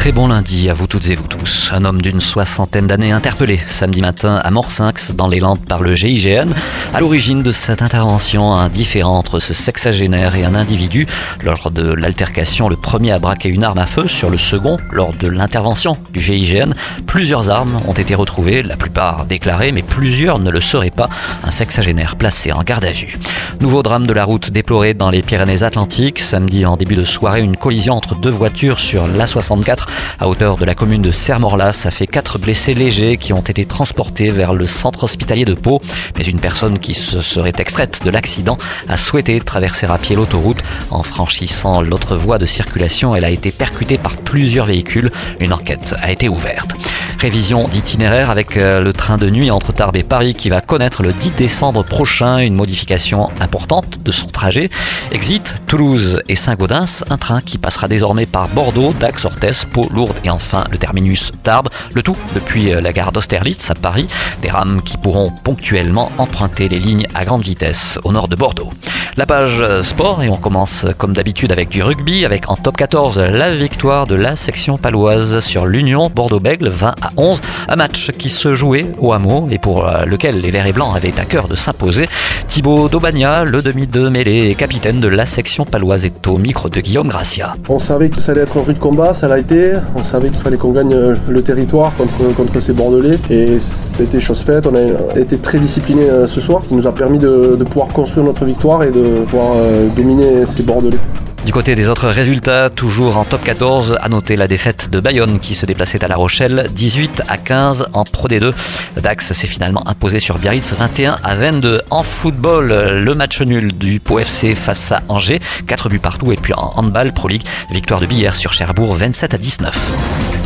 Très bon lundi à vous toutes et vous tous. Un homme d'une soixantaine d'années interpellé samedi matin à Morsinx dans les Landes par le GIGN. À l'origine de cette intervention, un différend entre ce sexagénaire et un individu. Lors de l'altercation, le premier a braqué une arme à feu sur le second. Lors de l'intervention du GIGN, plusieurs armes ont été retrouvées, la plupart déclarées, mais plusieurs ne le seraient pas. Un sexagénaire placé en garde à vue. Nouveau drame de la route déploré dans les Pyrénées-Atlantiques. Samedi en début de soirée, une collision entre deux voitures sur l'A64 à hauteur de la commune de Sermorlas a fait quatre blessés légers qui ont été transportés vers le centre hospitalier de Pau. Mais une personne qui se serait extraite de l'accident a souhaité traverser à pied l'autoroute. En franchissant l'autre voie de circulation, elle a été percutée par plusieurs véhicules. Une enquête a été ouverte. Révision d'itinéraire avec euh, le train de nuit entre Tarbes et Paris qui va connaître le 10 décembre prochain une modification importante de son trajet. Exit Toulouse et Saint-Gaudens, un train qui passera désormais par Bordeaux, Dax, Orthez, Pau, Lourdes et enfin le terminus Tarbes. Le tout depuis euh, la gare d'Austerlitz à Paris. Des rames qui pourront ponctuellement emprunter les lignes à grande vitesse au nord de Bordeaux. La page euh, sport et on commence comme d'habitude avec du rugby avec en top 14 la victoire de la section paloise sur l'Union Bordeaux-Bègle 20 à 11. Un match qui se jouait au hameau et pour euh, lequel les Verts et Blancs avaient à cœur de s'imposer. Thibaut Daubagna, le demi de mêlée et capitaine de la section paloise, est au micro de Guillaume Gracia. On savait que ça allait être un rude combat, ça l'a été. On savait qu'il fallait qu'on gagne euh, le territoire contre, contre ces Bordelais et c'était chose faite. On a été très discipliné ce soir, ce qui nous a permis de, pouvoir construire notre victoire et de pouvoir euh, dominer ces Bordelais. Du côté des autres résultats, toujours en top 14, à noter la défaite de Bayonne qui se déplaçait à La Rochelle, 18 à 15 en Pro D2. Dax s'est finalement imposé sur Biarritz, 21 à 22. En football, le match nul du Pau FC face à Angers, 4 buts partout. Et puis en handball Pro League, victoire de Billère sur Cherbourg, 27 à 19.